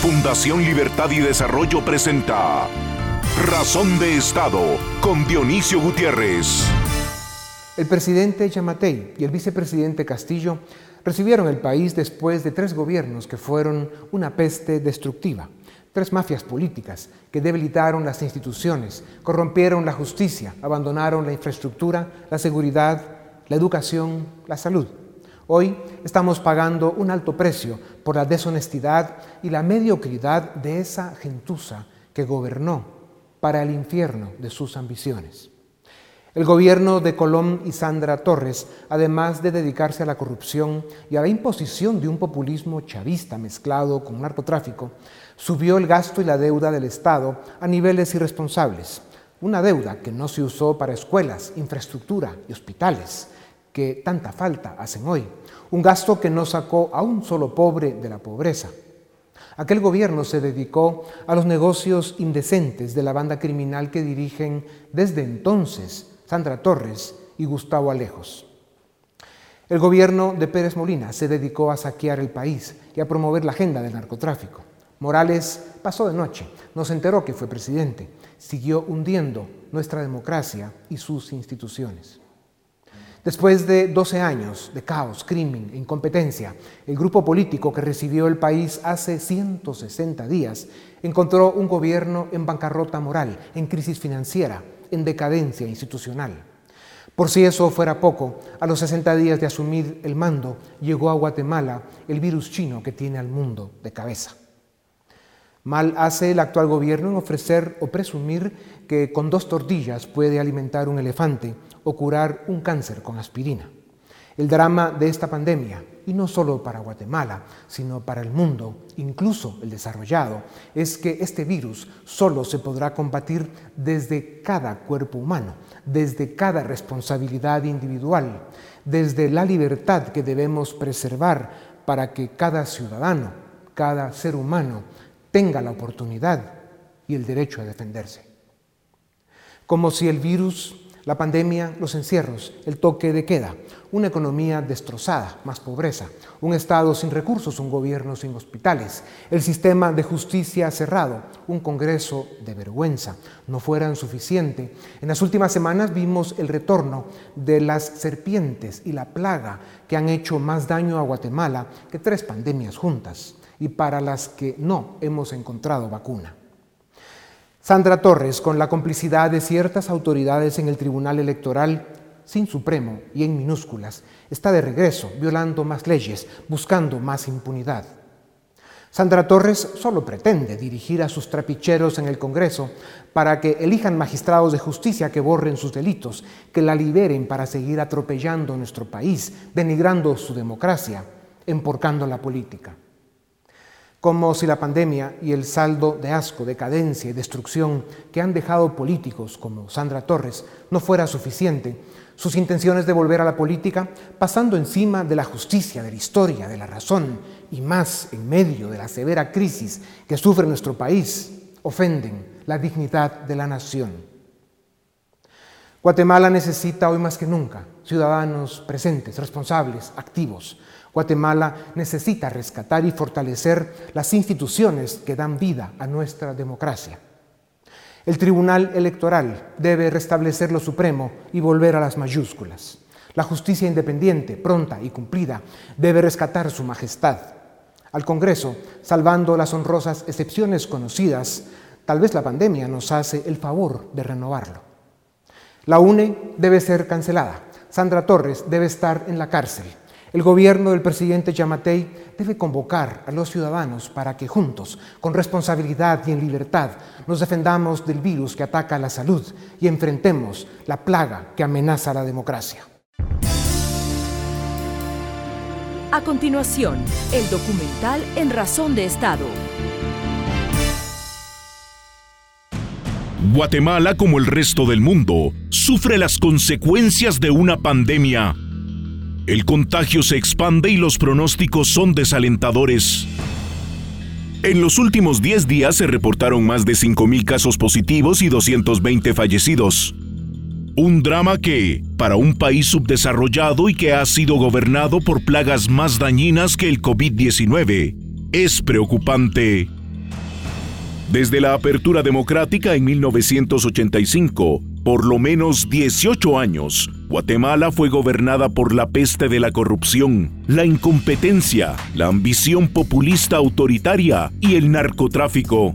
Fundación Libertad y Desarrollo presenta Razón de Estado con Dionisio Gutiérrez. El presidente Yamatei y el vicepresidente Castillo recibieron el país después de tres gobiernos que fueron una peste destructiva, tres mafias políticas que debilitaron las instituciones, corrompieron la justicia, abandonaron la infraestructura, la seguridad, la educación, la salud. Hoy estamos pagando un alto precio por la deshonestidad y la mediocridad de esa gentuza que gobernó para el infierno de sus ambiciones. El gobierno de Colón y Sandra Torres, además de dedicarse a la corrupción y a la imposición de un populismo chavista mezclado con narcotráfico, subió el gasto y la deuda del Estado a niveles irresponsables. Una deuda que no se usó para escuelas, infraestructura y hospitales, que tanta falta hacen hoy. Un gasto que no sacó a un solo pobre de la pobreza. Aquel gobierno se dedicó a los negocios indecentes de la banda criminal que dirigen desde entonces Sandra Torres y Gustavo Alejos. El gobierno de Pérez Molina se dedicó a saquear el país y a promover la agenda del narcotráfico. Morales pasó de noche, no se enteró que fue presidente, siguió hundiendo nuestra democracia y sus instituciones. Después de 12 años de caos, crimen e incompetencia, el grupo político que recibió el país hace 160 días encontró un gobierno en bancarrota moral, en crisis financiera, en decadencia institucional. Por si eso fuera poco, a los 60 días de asumir el mando llegó a Guatemala el virus chino que tiene al mundo de cabeza. Mal hace el actual gobierno en ofrecer o presumir que con dos tortillas puede alimentar un elefante o curar un cáncer con aspirina. El drama de esta pandemia, y no solo para Guatemala, sino para el mundo, incluso el desarrollado, es que este virus solo se podrá combatir desde cada cuerpo humano, desde cada responsabilidad individual, desde la libertad que debemos preservar para que cada ciudadano, cada ser humano, tenga la oportunidad y el derecho a defenderse. Como si el virus, la pandemia, los encierros, el toque de queda, una economía destrozada, más pobreza, un Estado sin recursos, un gobierno sin hospitales, el sistema de justicia cerrado, un Congreso de vergüenza, no fueran suficiente. En las últimas semanas vimos el retorno de las serpientes y la plaga que han hecho más daño a Guatemala que tres pandemias juntas y para las que no hemos encontrado vacuna. Sandra Torres, con la complicidad de ciertas autoridades en el Tribunal Electoral, sin Supremo y en minúsculas, está de regreso, violando más leyes, buscando más impunidad. Sandra Torres solo pretende dirigir a sus trapicheros en el Congreso para que elijan magistrados de justicia que borren sus delitos, que la liberen para seguir atropellando nuestro país, denigrando su democracia, emporcando la política como si la pandemia y el saldo de asco, decadencia y destrucción que han dejado políticos como Sandra Torres no fuera suficiente, sus intenciones de volver a la política, pasando encima de la justicia, de la historia, de la razón y más en medio de la severa crisis que sufre nuestro país, ofenden la dignidad de la nación. Guatemala necesita hoy más que nunca ciudadanos presentes, responsables, activos, Guatemala necesita rescatar y fortalecer las instituciones que dan vida a nuestra democracia. El Tribunal Electoral debe restablecer lo supremo y volver a las mayúsculas. La justicia independiente, pronta y cumplida, debe rescatar su majestad. Al Congreso, salvando las honrosas excepciones conocidas, tal vez la pandemia nos hace el favor de renovarlo. La UNE debe ser cancelada. Sandra Torres debe estar en la cárcel. El gobierno del presidente Yamatei debe convocar a los ciudadanos para que juntos, con responsabilidad y en libertad, nos defendamos del virus que ataca la salud y enfrentemos la plaga que amenaza la democracia. A continuación, el documental En Razón de Estado. Guatemala, como el resto del mundo, sufre las consecuencias de una pandemia el contagio se expande y los pronósticos son desalentadores. En los últimos 10 días se reportaron más de 5.000 casos positivos y 220 fallecidos. Un drama que, para un país subdesarrollado y que ha sido gobernado por plagas más dañinas que el COVID-19, es preocupante. Desde la apertura democrática en 1985, por lo menos 18 años, Guatemala fue gobernada por la peste de la corrupción, la incompetencia, la ambición populista autoritaria y el narcotráfico.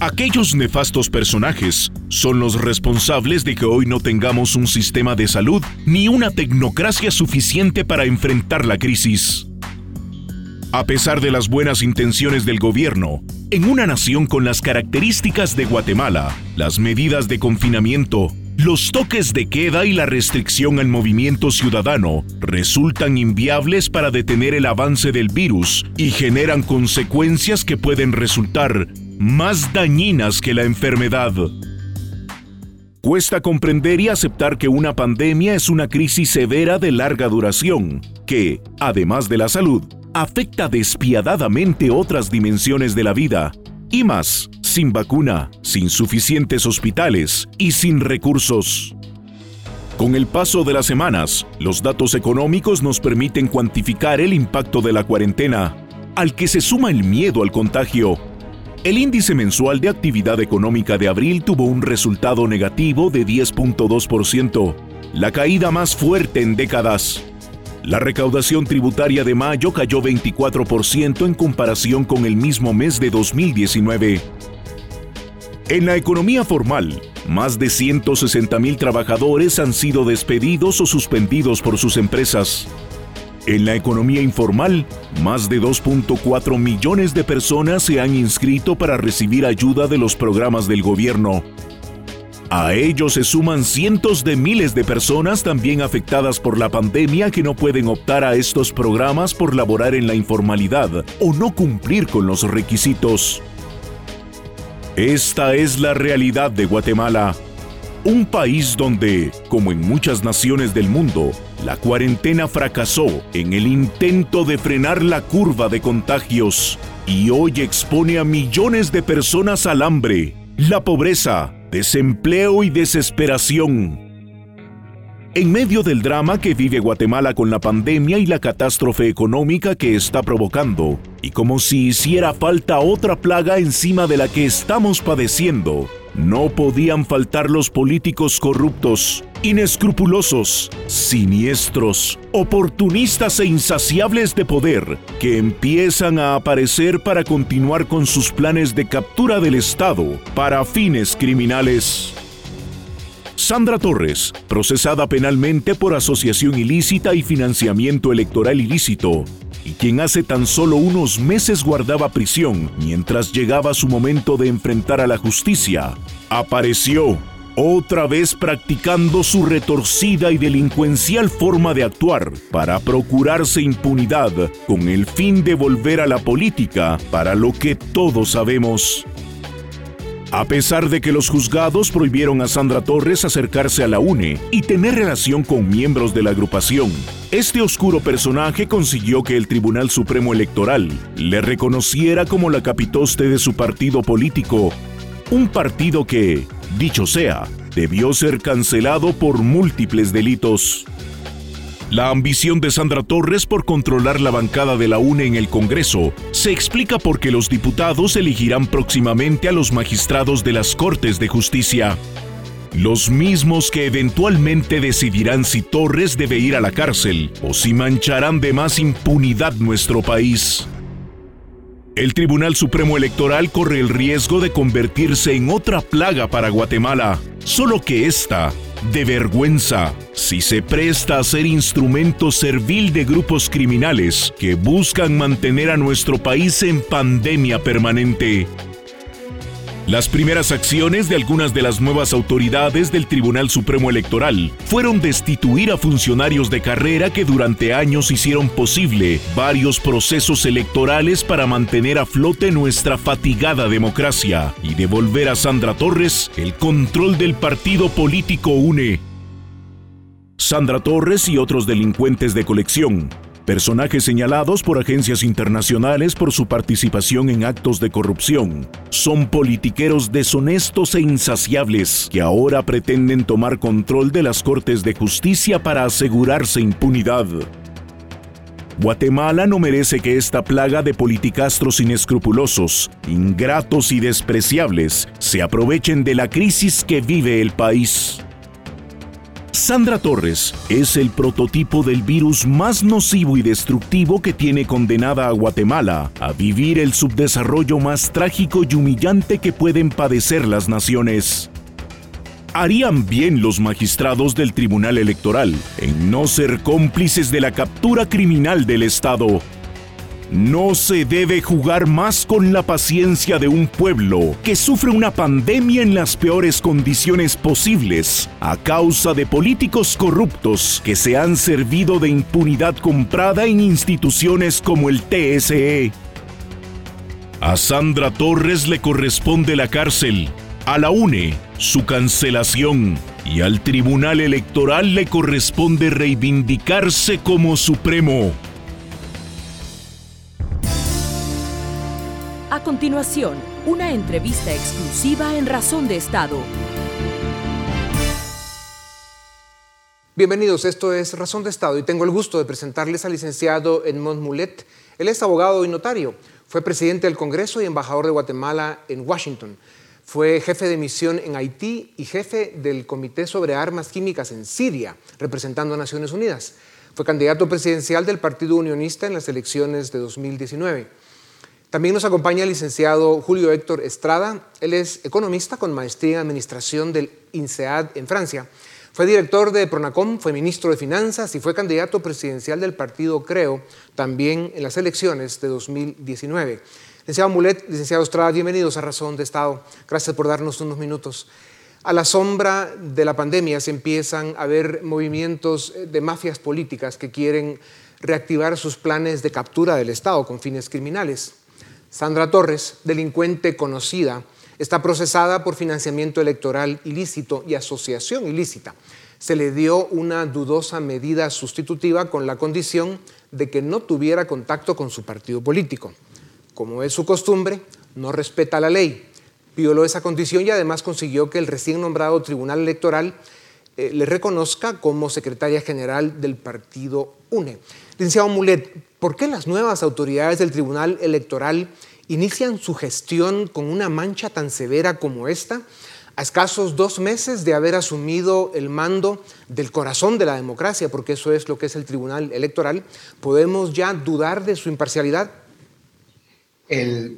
Aquellos nefastos personajes son los responsables de que hoy no tengamos un sistema de salud ni una tecnocracia suficiente para enfrentar la crisis. A pesar de las buenas intenciones del gobierno, en una nación con las características de Guatemala, las medidas de confinamiento, los toques de queda y la restricción al movimiento ciudadano resultan inviables para detener el avance del virus y generan consecuencias que pueden resultar más dañinas que la enfermedad. Cuesta comprender y aceptar que una pandemia es una crisis severa de larga duración, que, además de la salud, afecta despiadadamente otras dimensiones de la vida, y más, sin vacuna, sin suficientes hospitales y sin recursos. Con el paso de las semanas, los datos económicos nos permiten cuantificar el impacto de la cuarentena, al que se suma el miedo al contagio. El índice mensual de actividad económica de abril tuvo un resultado negativo de 10.2%, la caída más fuerte en décadas. La recaudación tributaria de mayo cayó 24% en comparación con el mismo mes de 2019. En la economía formal, más de 160 mil trabajadores han sido despedidos o suspendidos por sus empresas. En la economía informal, más de 2.4 millones de personas se han inscrito para recibir ayuda de los programas del gobierno. A ellos se suman cientos de miles de personas también afectadas por la pandemia que no pueden optar a estos programas por laborar en la informalidad o no cumplir con los requisitos. Esta es la realidad de Guatemala, un país donde, como en muchas naciones del mundo, la cuarentena fracasó en el intento de frenar la curva de contagios y hoy expone a millones de personas al hambre, la pobreza, desempleo y desesperación. En medio del drama que vive Guatemala con la pandemia y la catástrofe económica que está provocando, y como si hiciera falta otra plaga encima de la que estamos padeciendo, no podían faltar los políticos corruptos, inescrupulosos, siniestros, oportunistas e insaciables de poder que empiezan a aparecer para continuar con sus planes de captura del Estado para fines criminales. Sandra Torres, procesada penalmente por asociación ilícita y financiamiento electoral ilícito, quien hace tan solo unos meses guardaba prisión mientras llegaba su momento de enfrentar a la justicia, apareció otra vez practicando su retorcida y delincuencial forma de actuar para procurarse impunidad con el fin de volver a la política para lo que todos sabemos a pesar de que los juzgados prohibieron a Sandra Torres acercarse a la UNE y tener relación con miembros de la agrupación, este oscuro personaje consiguió que el Tribunal Supremo Electoral le reconociera como la capitoste de su partido político, un partido que, dicho sea, debió ser cancelado por múltiples delitos. La ambición de Sandra Torres por controlar la bancada de la UNE en el Congreso se explica porque los diputados elegirán próximamente a los magistrados de las Cortes de Justicia. Los mismos que eventualmente decidirán si Torres debe ir a la cárcel o si mancharán de más impunidad nuestro país. El Tribunal Supremo Electoral corre el riesgo de convertirse en otra plaga para Guatemala, solo que esta de vergüenza si se presta a ser instrumento servil de grupos criminales que buscan mantener a nuestro país en pandemia permanente. Las primeras acciones de algunas de las nuevas autoridades del Tribunal Supremo Electoral fueron destituir a funcionarios de carrera que durante años hicieron posible varios procesos electorales para mantener a flote nuestra fatigada democracia y devolver a Sandra Torres el control del partido político UNE. Sandra Torres y otros delincuentes de colección personajes señalados por agencias internacionales por su participación en actos de corrupción. Son politiqueros deshonestos e insaciables que ahora pretenden tomar control de las Cortes de Justicia para asegurarse impunidad. Guatemala no merece que esta plaga de politicastros inescrupulosos, ingratos y despreciables se aprovechen de la crisis que vive el país. Sandra Torres es el prototipo del virus más nocivo y destructivo que tiene condenada a Guatemala a vivir el subdesarrollo más trágico y humillante que pueden padecer las naciones. Harían bien los magistrados del Tribunal Electoral en no ser cómplices de la captura criminal del Estado no se debe jugar más con la paciencia de un pueblo que sufre una pandemia en las peores condiciones posibles a causa de políticos corruptos que se han servido de impunidad comprada en instituciones como el TSE. A Sandra Torres le corresponde la cárcel, a la UNE su cancelación y al Tribunal Electoral le corresponde reivindicarse como supremo. Continuación, una entrevista exclusiva en Razón de Estado. Bienvenidos, esto es Razón de Estado y tengo el gusto de presentarles al licenciado Edmond Mulet. Él es abogado y notario, fue presidente del Congreso y embajador de Guatemala en Washington. Fue jefe de misión en Haití y jefe del Comité sobre Armas Químicas en Siria, representando a Naciones Unidas. Fue candidato presidencial del Partido Unionista en las elecciones de 2019. También nos acompaña el licenciado Julio Héctor Estrada. Él es economista con maestría en administración del INSEAD en Francia. Fue director de Pronacom, fue ministro de Finanzas y fue candidato presidencial del partido Creo también en las elecciones de 2019. Licenciado Mulet, licenciado Estrada, bienvenidos a Razón de Estado. Gracias por darnos unos minutos. A la sombra de la pandemia se empiezan a ver movimientos de mafias políticas que quieren reactivar sus planes de captura del Estado con fines criminales. Sandra Torres, delincuente conocida, está procesada por financiamiento electoral ilícito y asociación ilícita. Se le dio una dudosa medida sustitutiva con la condición de que no tuviera contacto con su partido político. Como es su costumbre, no respeta la ley, violó esa condición y además consiguió que el recién nombrado Tribunal Electoral eh, le reconozca como secretaria general del partido UNE. Licenciado Mulet, ¿por qué las nuevas autoridades del Tribunal Electoral inician su gestión con una mancha tan severa como esta? A escasos dos meses de haber asumido el mando del corazón de la democracia, porque eso es lo que es el Tribunal Electoral, ¿podemos ya dudar de su imparcialidad?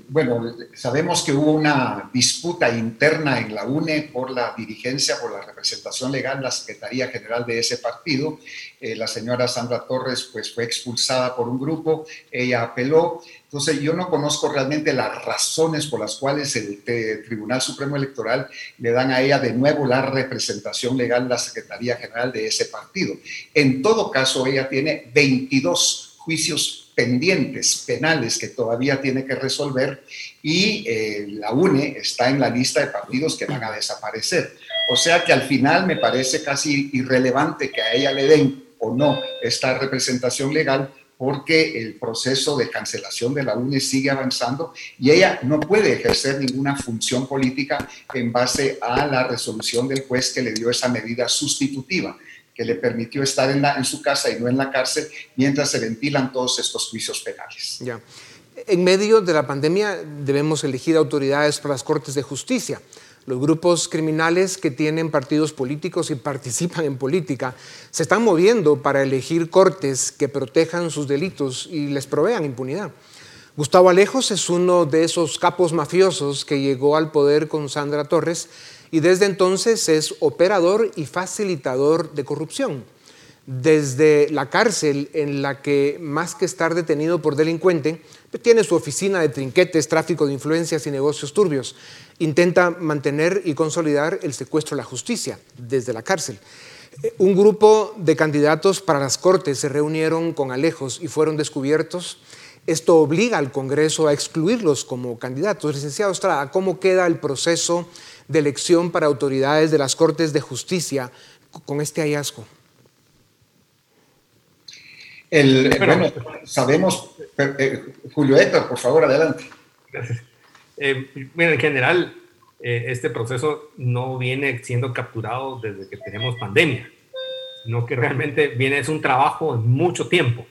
Bueno, sabemos que hubo una disputa interna en la UNE por la dirigencia, por la representación legal, la Secretaría General de ese partido. Eh, la señora Sandra Torres pues, fue expulsada por un grupo, ella apeló. Entonces yo no conozco realmente las razones por las cuales el Tribunal Supremo Electoral le dan a ella de nuevo la representación legal, la Secretaría General de ese partido. En todo caso, ella tiene 22 juicios pendientes penales que todavía tiene que resolver y eh, la UNE está en la lista de partidos que van a desaparecer. O sea que al final me parece casi irrelevante que a ella le den o no esta representación legal porque el proceso de cancelación de la UNE sigue avanzando y ella no puede ejercer ninguna función política en base a la resolución del juez que le dio esa medida sustitutiva que le permitió estar en, en su casa y no en la cárcel mientras se ventilan todos estos juicios penales. Ya. En medio de la pandemia debemos elegir autoridades para las Cortes de Justicia. Los grupos criminales que tienen partidos políticos y participan en política se están moviendo para elegir cortes que protejan sus delitos y les provean impunidad. Gustavo Alejos es uno de esos capos mafiosos que llegó al poder con Sandra Torres y desde entonces es operador y facilitador de corrupción. Desde la cárcel en la que, más que estar detenido por delincuente, tiene su oficina de trinquetes, tráfico de influencias y negocios turbios. Intenta mantener y consolidar el secuestro de la justicia desde la cárcel. Un grupo de candidatos para las Cortes se reunieron con Alejos y fueron descubiertos. Esto obliga al Congreso a excluirlos como candidatos. Licenciado Estrada, ¿cómo queda el proceso de elección para autoridades de las Cortes de Justicia con este hallazgo? El, bueno, sabemos, eh, Julio Héctor, por favor, adelante. Gracias. Eh, bueno, en general, eh, este proceso no viene siendo capturado desde que tenemos pandemia, sino que realmente viene, es un trabajo de mucho tiempo.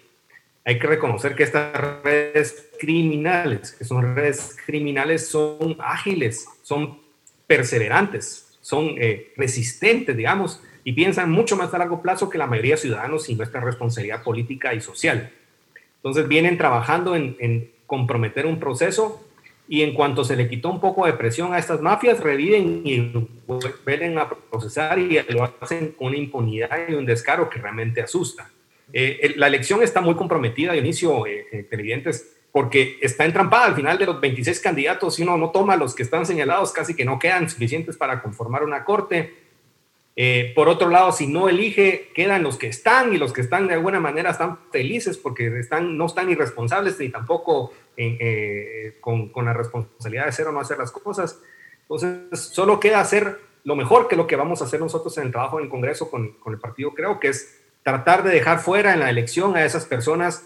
hay que reconocer que estas redes criminales, que son redes criminales, son ágiles, son perseverantes, son eh, resistentes, digamos, y piensan mucho más a largo plazo que la mayoría de ciudadanos y nuestra responsabilidad política y social. Entonces vienen trabajando en, en comprometer un proceso y en cuanto se le quitó un poco de presión a estas mafias, reviven y vuelven a procesar y lo hacen con una impunidad y un descaro que realmente asusta. Eh, la elección está muy comprometida, Dionisio, eh, eh, televidentes, porque está entrampada al final de los 26 candidatos. Si uno no toma los que están señalados, casi que no quedan suficientes para conformar una corte. Eh, por otro lado, si no elige, quedan los que están y los que están de alguna manera están felices porque están, no están irresponsables ni tampoco eh, con, con, la responsabilidad de hacer o no hacer las cosas. Entonces, solo queda hacer lo mejor que lo que vamos a hacer nosotros en el trabajo en el Congreso con, con el partido, creo que es tratar de dejar fuera en la elección a esas personas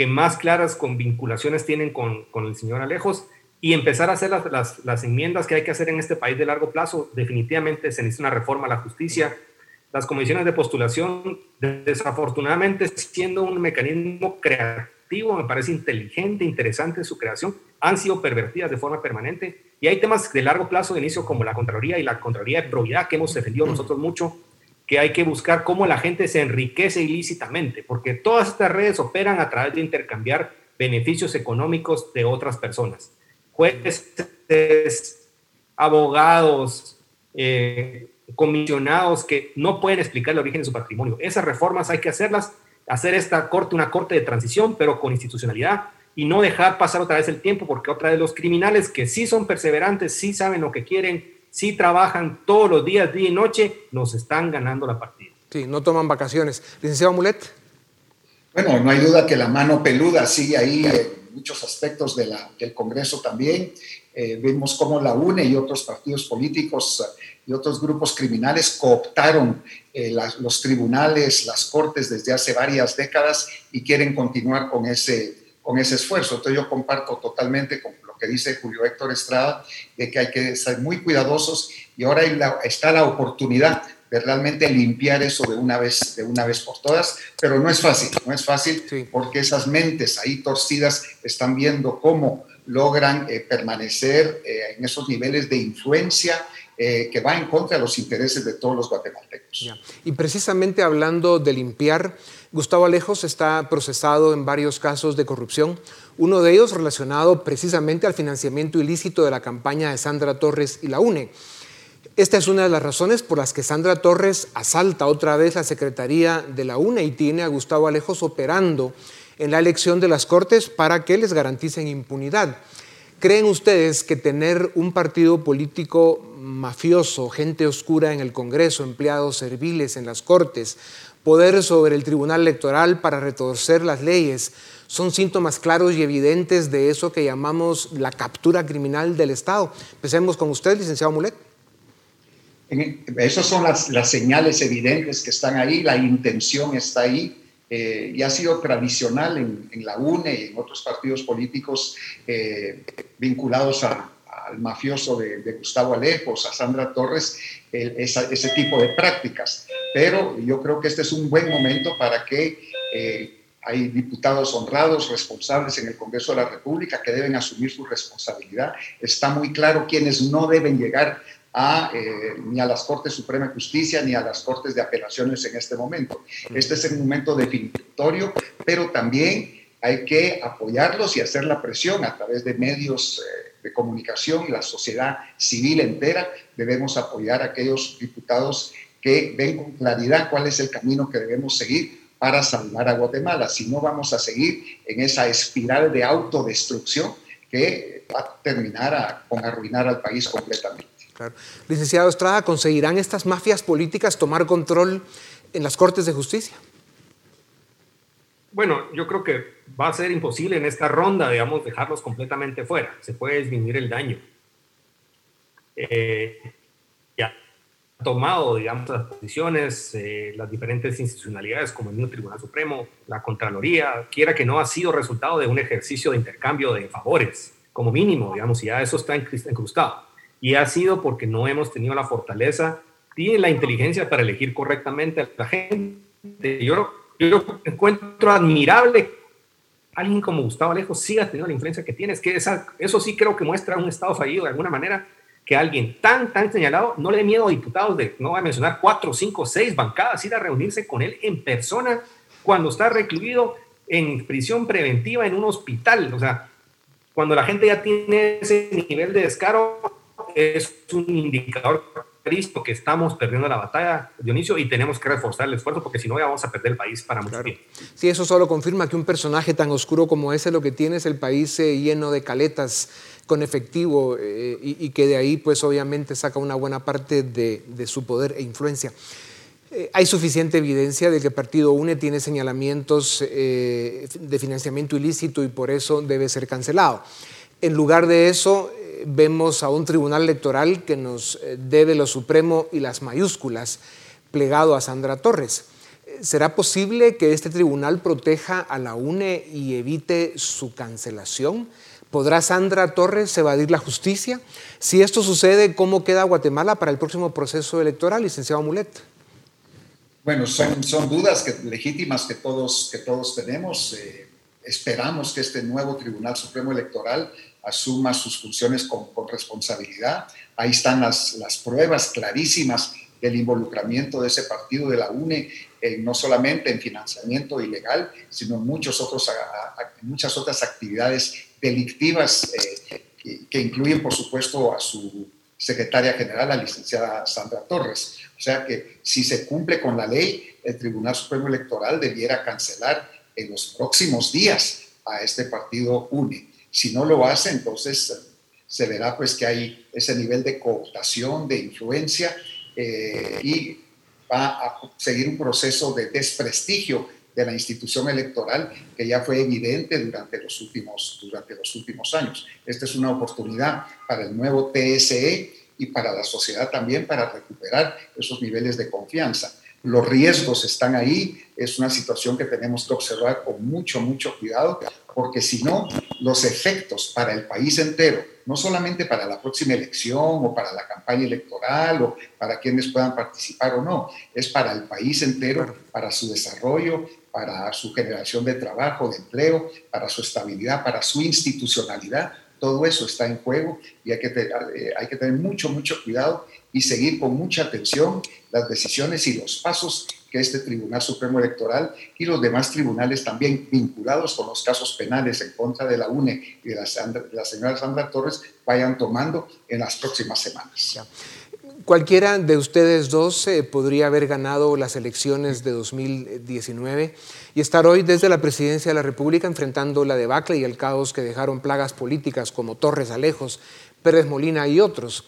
que más claras con vinculaciones tienen con, con el señor Alejos y empezar a hacer las, las, las, enmiendas que hay que hacer en este país de largo plazo. Definitivamente se necesita una reforma a la justicia. Las comisiones de postulación, desafortunadamente, siendo un mecanismo creativo, me parece inteligente, interesante su creación, han sido pervertidas de forma permanente. Y hay temas de largo plazo de inicio como la Contraloría y la Contraloría de Probidad que hemos defendido nosotros mucho, que hay que buscar cómo la gente se enriquece ilícitamente, porque todas estas redes operan a través de intercambiar beneficios económicos de otras personas. Jueces, abogados, eh, comisionados que no pueden explicar el origen de su patrimonio. Esas reformas hay que hacerlas, hacer esta corte una corte de transición, pero con institucionalidad y no dejar pasar otra vez el tiempo, porque otra vez los criminales que sí son perseverantes, sí saben lo que quieren, sí trabajan todos los días, día y noche, nos están ganando la partida. Sí, no toman vacaciones. Licenciado Mulet. Bueno, no hay duda que la mano peluda sigue ahí en muchos aspectos de la, del Congreso también. Eh, vemos cómo la UNE y otros partidos políticos y otros grupos criminales cooptaron eh, las, los tribunales, las cortes desde hace varias décadas y quieren continuar con ese, con ese esfuerzo. Entonces yo comparto totalmente con que dice Julio Héctor Estrada, de que hay que ser muy cuidadosos y ahora está la oportunidad de realmente limpiar eso de una vez, de una vez por todas, pero no es fácil, no es fácil sí. porque esas mentes ahí torcidas están viendo cómo logran eh, permanecer eh, en esos niveles de influencia eh, que va en contra de los intereses de todos los guatemaltecos. Ya. Y precisamente hablando de limpiar, Gustavo Alejos está procesado en varios casos de corrupción, uno de ellos relacionado precisamente al financiamiento ilícito de la campaña de Sandra Torres y la UNE. Esta es una de las razones por las que Sandra Torres asalta otra vez la Secretaría de la UNE y tiene a Gustavo Alejos operando en la elección de las Cortes para que les garanticen impunidad. ¿Creen ustedes que tener un partido político mafioso, gente oscura en el Congreso, empleados serviles en las Cortes, poder sobre el Tribunal Electoral para retorcer las leyes, son síntomas claros y evidentes de eso que llamamos la captura criminal del Estado. Empecemos con usted, licenciado Mulet. Esas son las, señales evidentes que están ahí, la intención está ahí. Eh, y ha sido tradicional en, en, la UNE y en otros partidos políticos eh, vinculados a, al mafioso de, de, Gustavo Alejos, a Sandra Torres, el, esa, ese tipo de prácticas. Pero yo creo que este es un buen momento para que eh, hay diputados honrados, responsables en el Congreso de la República que deben asumir su responsabilidad. Está muy claro quienes no deben llegar a, eh, ni a las Cortes Suprema de Justicia ni a las Cortes de Apelaciones en este momento. Este es el momento definitorio, pero también hay que apoyarlos y hacer la presión a través de medios eh, de comunicación y la sociedad civil entera. Debemos apoyar a aquellos diputados que ven con claridad cuál es el camino que debemos seguir para salvar a Guatemala. Si no, vamos a seguir en esa espiral de autodestrucción que va a terminar a, con arruinar al país completamente. Licenciado Estrada, ¿conseguirán estas mafias políticas tomar control en las Cortes de Justicia? Bueno, yo creo que va a ser imposible en esta ronda, digamos, dejarlos completamente fuera. Se puede disminuir el daño. Eh, ya tomado, digamos, las posiciones, eh, las diferentes institucionalidades como el mismo Tribunal Supremo, la Contraloría, quiera que no ha sido resultado de un ejercicio de intercambio de favores, como mínimo, digamos, y ya eso está incrustado. Y ha sido porque no hemos tenido la fortaleza ni la inteligencia para elegir correctamente a la gente. Yo, yo encuentro admirable alguien como Gustavo Alejo siga teniendo la influencia que tiene. Es que eso sí creo que muestra un Estado fallido de alguna manera, que alguien tan, tan señalado no le dé miedo a diputados de, no voy a mencionar, cuatro, cinco, seis bancadas, ir a reunirse con él en persona cuando está recluido en prisión preventiva en un hospital. O sea, cuando la gente ya tiene ese nivel de descaro, es un indicador Cristo que estamos perdiendo la batalla, Dionisio, y tenemos que reforzar el esfuerzo porque si no ya vamos a perder el país para mucho tiempo. Sí, eso solo confirma que un personaje tan oscuro como ese lo que tiene es el país eh, lleno de caletas con efectivo eh, y, que de ahí pues obviamente saca una buena parte de, su poder e influencia. Eh, hay suficiente evidencia de que el partido UNE tiene señalamientos de financiamiento ilícito y por eso debe ser cancelado. En lugar de eso, vemos a un tribunal electoral que nos eh, debe lo supremo y las mayúsculas, plegado a Sandra Torres. ¿Será posible que este tribunal proteja a la UNE y evite su cancelación? ¿Podrá Sandra Torres evadir la justicia? Si esto sucede, ¿cómo queda Guatemala para el próximo proceso electoral, licenciado Mulet? Bueno, son, son dudas que, legítimas que todos, que todos tenemos. Eh, esperamos que este nuevo Tribunal Supremo Electoral asuma sus funciones con, responsabilidad. Ahí están las, las, pruebas clarísimas del involucramiento de ese partido de la UNE, no solamente en financiamiento ilegal, sino en muchos otros, muchas otras actividades delictivas eh, que, incluyen, por supuesto, a su secretaria general, la licenciada Sandra Torres. O sea que si se cumple con la ley, el Tribunal Supremo Electoral debiera cancelar en los próximos días a este partido UNE. Si no lo hace, entonces se verá pues que hay ese nivel de cooptación, de influencia eh, y va a seguir un proceso de desprestigio de la institución electoral que ya fue evidente durante los últimos, durante los últimos años. Esta es una oportunidad para el nuevo TSE y para la sociedad también para recuperar esos niveles de confianza. Los riesgos están ahí, es una situación que tenemos que observar con mucho, mucho cuidado, porque si no, los efectos para el país entero, no solamente para la próxima elección o para la campaña electoral o para quienes puedan participar o no, es para el país entero, para su desarrollo, para su generación de trabajo, de empleo, para su estabilidad, para su institucionalidad. Todo eso está en juego y hay que, eh, hay que tener mucho, mucho cuidado y seguir con mucha atención las decisiones y los pasos que este Tribunal Supremo Electoral y los demás tribunales también vinculados con los casos penales en contra de la UNE y de la, señora Sandra Torres vayan tomando en las próximas semanas. Cualquiera de ustedes dos eh, podría haber ganado las elecciones de 2019 y estar hoy desde la presidencia de la República enfrentando la debacle y el caos que dejaron plagas políticas como Torres Alejos, Pérez Molina y otros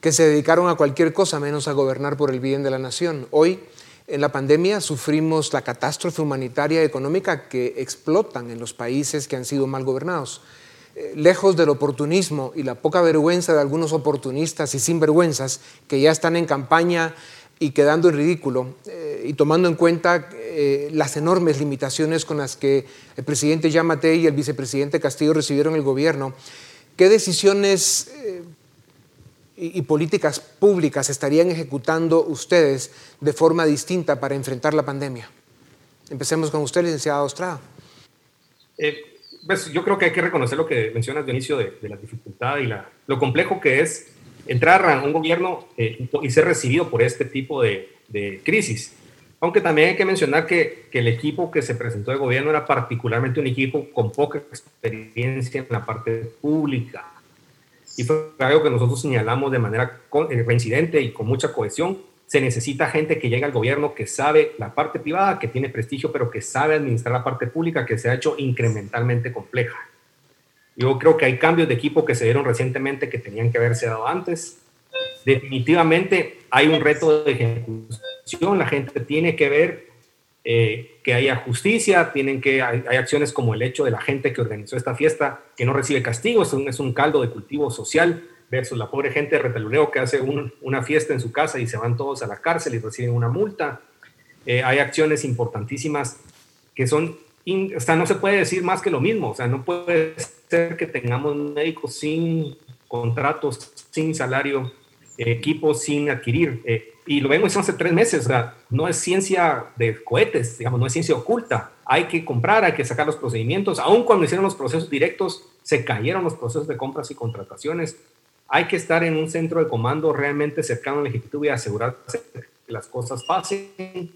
que se dedicaron a cualquier cosa menos a gobernar por el bien de la nación. Hoy, en la pandemia, sufrimos la catástrofe humanitaria y económica que explotan en los países que han sido mal gobernados. Eh, lejos del oportunismo y la poca vergüenza de algunos oportunistas y sinvergüenzas que ya están en campaña y quedando en ridículo, eh, y tomando en cuenta eh, las enormes limitaciones con las que el presidente Yamate y el vicepresidente Castillo recibieron el gobierno, ¿qué decisiones y, políticas públicas estarían ejecutando ustedes de forma distinta para enfrentar la pandemia? Empecemos con usted, licenciado Ostrada. Eh, pues yo creo que hay que reconocer lo que mencionas de inicio de, la dificultad y la, lo complejo que es entrar a un gobierno eh, y ser recibido por este tipo de, de, crisis. Aunque también hay que mencionar que, que, el equipo que se presentó de gobierno era particularmente un equipo con poca experiencia en la parte pública y fue algo que nosotros señalamos de manera eh, reincidente y con mucha cohesión. Se necesita gente que llegue al gobierno que sabe la parte privada, que tiene prestigio, pero que sabe administrar la parte pública, que se ha hecho incrementalmente compleja. Yo creo que hay cambios de equipo que se dieron recientemente que tenían que haberse dado antes. Definitivamente hay un reto de ejecución. La gente tiene que ver eh, que haya justicia, tienen que, hay, acciones como el hecho de la gente que organizó esta fiesta que no recibe castigo, es un, es un caldo de cultivo social versus la pobre gente de Retaluneo que hace una fiesta en su casa y se van todos a la cárcel y reciben una multa. Eh, hay acciones importantísimas que son, sea, no se puede decir más que lo mismo, o sea, no puede ser que tengamos médicos sin contratos, sin salario, equipos sin adquirir. Eh, y lo vengo diciendo hace tres meses, no es ciencia de cohetes, digamos, no es ciencia oculta. Hay que comprar, hay que sacar los procedimientos. Aún cuando hicieron los procesos directos, se cayeron los procesos de compras y contrataciones. Hay que estar en un centro de comando realmente cercano al Ejecutivo y asegurarse que las cosas pasen.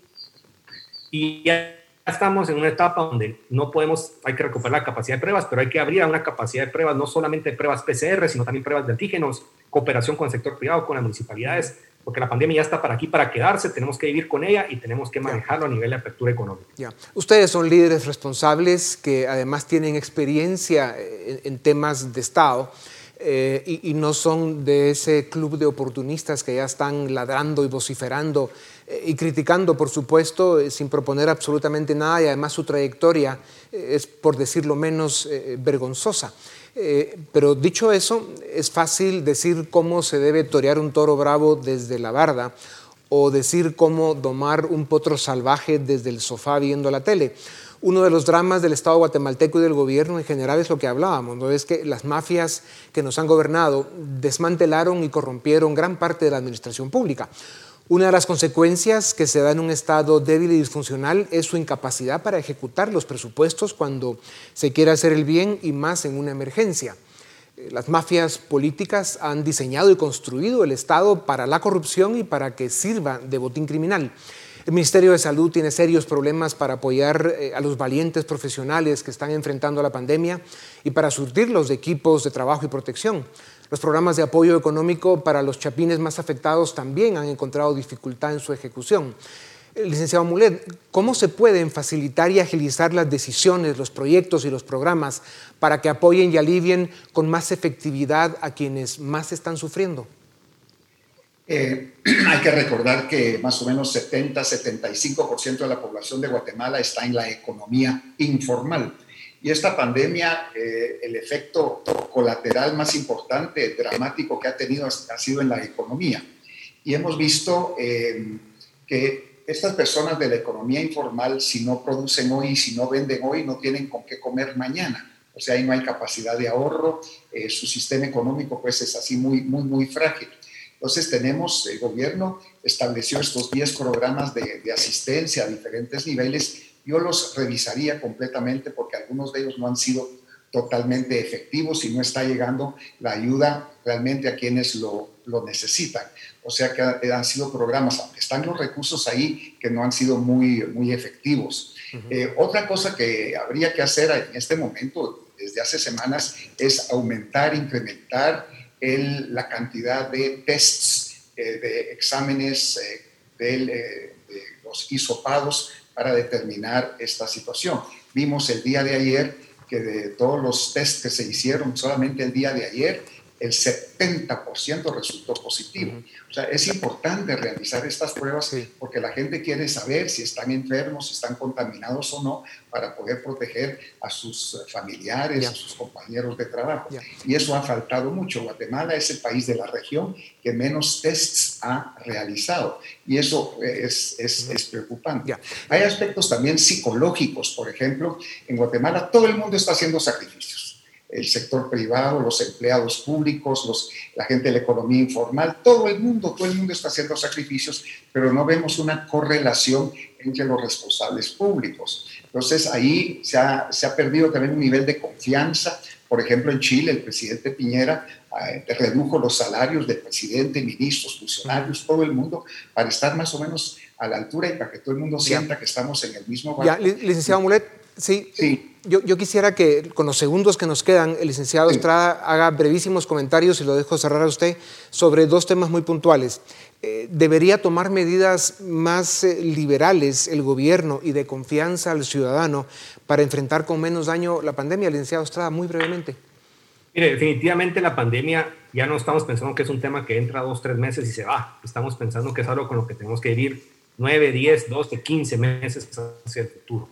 Y ya estamos en una etapa donde no podemos, hay que recuperar la capacidad de pruebas, pero hay que abrir a una capacidad de pruebas, no solamente pruebas PCR, sino también pruebas de antígenos, cooperación con el sector privado, con las municipalidades, porque la pandemia ya está para aquí para quedarse, tenemos que vivir con ella y tenemos que manejarlo a nivel de apertura económica. Ustedes son líderes responsables que además tienen experiencia en, temas de Estado. Eh, y, y, no son de ese club de oportunistas que ya están ladrando y vociferando eh, y criticando, por supuesto, eh, sin proponer absolutamente nada y además su trayectoria es, por decirlo menos, vergonzosa. Eh, pero dicho eso, es fácil decir cómo se debe torear un toro bravo desde la barda o decir cómo domar un potro salvaje desde el sofá viendo la tele. Uno de los dramas del Estado guatemalteco y del gobierno en general es lo que hablábamos, ¿no? es que las mafias que nos han gobernado desmantelaron y corrompieron gran parte de la administración pública. Una de las consecuencias que se da en un Estado débil y disfuncional es su incapacidad para ejecutar los presupuestos cuando se quiere hacer el bien y más en una emergencia. Eh, las mafias políticas han diseñado y construido el Estado para la corrupción y para que sirva de botín criminal. El Ministerio de Salud tiene serios problemas para apoyar eh, a los valientes profesionales que están enfrentando la pandemia y para surtirlos de equipos de trabajo y protección. Los programas de apoyo económico para los chapines más afectados también han encontrado dificultad en su ejecución. licenciado Mulet, ¿cómo se pueden facilitar y agilizar las decisiones, los proyectos y los programas para que apoyen y alivien con más efectividad a quienes más están sufriendo? Eh, hay que recordar que más o menos 70-75% de la población de Guatemala está en la economía informal. Y esta pandemia, eh, el efecto colateral más importante, dramático que ha tenido ha sido en la economía. Y hemos visto eh, que estas personas de la economía informal, si no producen hoy, si no venden hoy, no tienen con qué comer mañana. O sea, ahí no hay capacidad de ahorro, eh, su sistema económico pues es así muy, muy, muy frágil. Entonces tenemos, el gobierno estableció estos 10 programas de, de asistencia a diferentes niveles yo los revisaría completamente porque algunos de ellos no han sido totalmente efectivos y no está llegando la ayuda realmente a quienes lo, necesitan. O sea que han sido programas, aunque están los recursos ahí, que no han sido muy, muy efectivos. Eh, otra cosa que habría que hacer en este momento, desde hace semanas, es aumentar, incrementar el, la cantidad de tests, eh, de exámenes eh, de los hisopados para determinar esta situación. Vimos el día de ayer que de todos los test que se hicieron solamente el día de ayer, el 70% resultó positivo. O sea, es importante realizar estas pruebas porque la gente quiere saber si están enfermos, si están contaminados o no, para poder proteger a sus familiares, a sus compañeros de trabajo. Y eso ha faltado mucho. Guatemala es el país de la región que menos tests ha realizado. Y eso es, es, es preocupante. Hay aspectos también psicológicos. Por ejemplo, en Guatemala todo el mundo está haciendo sacrificios el sector privado, los empleados públicos, los, la gente de la economía informal, todo el mundo, todo el mundo está haciendo sacrificios, pero no vemos una correlación entre los responsables públicos. Entonces ahí se ha, se ha perdido también un nivel de confianza. Por ejemplo, en Chile el presidente Piñera eh, redujo los salarios del presidente, ministros, funcionarios, todo el mundo, para estar más o menos a la altura y para que todo el mundo sienta que estamos en el mismo barco. Ya, licenciado Mulet, sí. sí yo, quisiera que con los segundos que nos quedan, el licenciado Estrada haga brevísimos comentarios, y lo dejo cerrar a usted, sobre dos temas muy puntuales. Eh, ¿Debería tomar medidas más eh, liberales el gobierno y de confianza al ciudadano para enfrentar con menos daño la pandemia? Licenciado Estrada, muy brevemente. Mire, definitivamente la pandemia ya no estamos pensando que es un tema que entra dos, tres meses y se va. Estamos pensando que es algo con lo que tenemos que vivir nueve, diez, doce, quince meses hacia el futuro.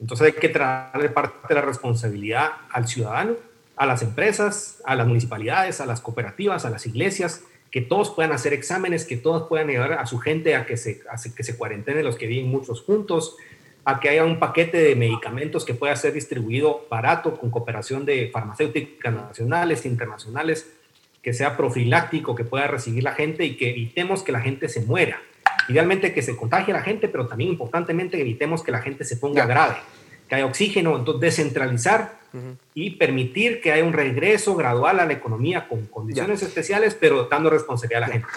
Entonces hay que traerle parte de la responsabilidad al ciudadano, a las empresas, a las municipalidades, a las cooperativas, a las iglesias, que todos puedan hacer exámenes, que todos puedan ayudar a su gente a que se, a los que viven muchos juntos, a que haya un paquete de medicamentos que pueda ser distribuido barato con cooperación de farmacéuticas nacionales internacionales que sea profiláctico, que pueda recibir la gente y que evitemos que la gente se muera. Idealmente que se contagie la gente, pero también importantemente evitemos que la gente se ponga grave, que haya oxígeno, entonces descentralizar y permitir que haya un regreso gradual a la economía con condiciones especiales, pero dando responsabilidad a la gente.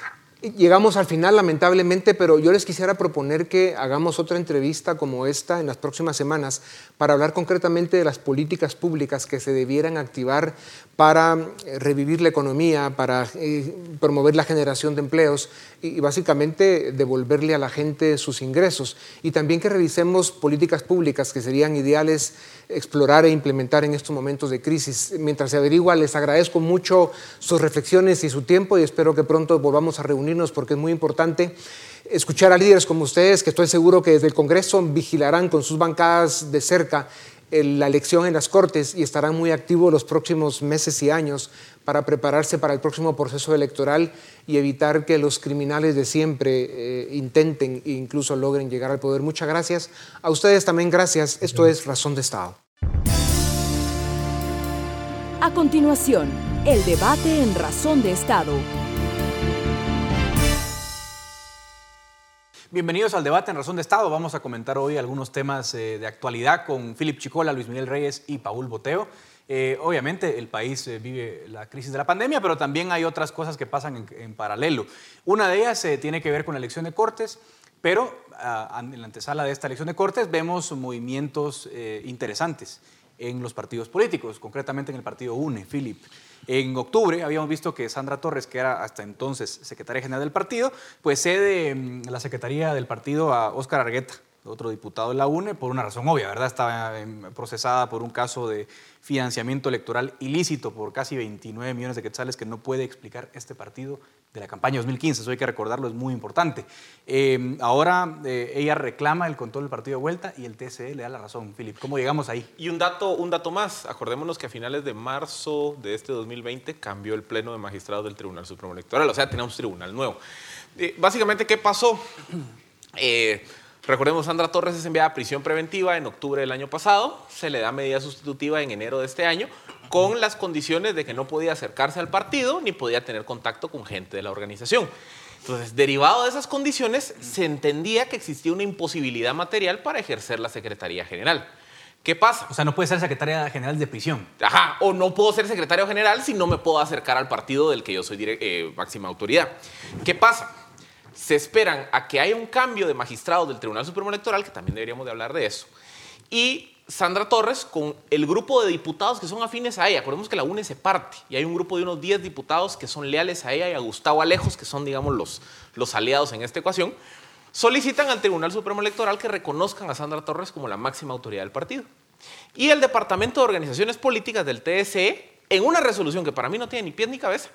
Llegamos al final, lamentablemente, pero yo les quisiera proponer que hagamos otra entrevista como esta en las próximas semanas para hablar concretamente de las políticas públicas que se debieran activar para eh, revivir la economía, para eh, promover la generación de empleos y, básicamente devolverle a la gente sus ingresos. Y también que revisemos políticas públicas que serían ideales explorar e implementar en estos momentos de crisis. Mientras se averigua, les agradezco mucho sus reflexiones y su tiempo y espero que pronto volvamos a reunirnos porque es muy importante escuchar a líderes como ustedes, que estoy seguro que desde el Congreso vigilarán con sus bancadas de cerca la elección en las Cortes y estarán muy activos los próximos meses y años para prepararse para el próximo proceso electoral y evitar que los criminales de siempre eh, intenten e incluso logren llegar al poder. Muchas gracias. A ustedes también gracias. Esto es Razón de Estado. A continuación, el debate en Razón de Estado. Bienvenidos al debate en Razón de Estado. Vamos a comentar hoy algunos temas eh, de actualidad con Philip Chicola, Luis Miguel Reyes y Paul Boteo. Eh, obviamente el país eh, vive la crisis de la pandemia, pero también hay otras cosas que pasan en, paralelo. Una de ellas tiene que ver con la elección de Cortes, pero ah, en la antesala de esta elección de Cortes vemos movimientos interesantes en los partidos políticos, concretamente en el partido UNE, Philip. En octubre habíamos visto que Sandra Torres, que era hasta entonces secretaria general del partido, pues cede mm, la secretaría del partido a Óscar Argueta, otro diputado de la UNE, por una razón obvia, ¿verdad? Estaba em, procesada por un caso de financiamiento electoral ilícito por casi 29 millones de quetzales que no puede explicar este partido de la campaña 2015. Eso hay que recordarlo, es muy importante. Em, ahora eh, ella reclama el control del partido de vuelta y el TSE le da la razón. Philip, ¿cómo llegamos ahí? Y un dato, un dato más. Acordémonos que a finales de marzo de este 2020 cambió el Pleno de Magistrados del Tribunal Supremo Electoral. O sea, tenemos un tribunal nuevo. Eh, básicamente, ¿qué pasó? Eh, Recordemos, Sandra Torres es enviada a prisión preventiva en octubre del año pasado, se le da medida sustitutiva en enero de este año, con las condiciones de que no podía acercarse al partido ni podía tener contacto con gente de la organización. Entonces, derivado de esas condiciones, se entendía que existía una imposibilidad material para ejercer la Secretaría General. ¿Qué pasa? O sea, no puede ser secretaria general de prisión. Ajá, o no puedo ser secretario general si no me puedo acercar al partido del que yo soy eh, máxima autoridad. ¿Qué pasa? se esperan a que haya un cambio de magistrado del Tribunal Supremo Electoral, que también deberíamos de hablar de eso, y Sandra Torres con el grupo de diputados que son afines a ella. Acordemos que la UNE se parte y hay un grupo de unos 10 diputados que son leales a ella y a Gustavo Alejos, que son, digamos, los, los aliados en esta ecuación, solicitan al Tribunal Supremo Electoral que reconozcan a Sandra Torres como la máxima autoridad del partido. Y el Departamento de Organizaciones Políticas del TSE, en una resolución que para mí no tiene ni pies ni cabeza,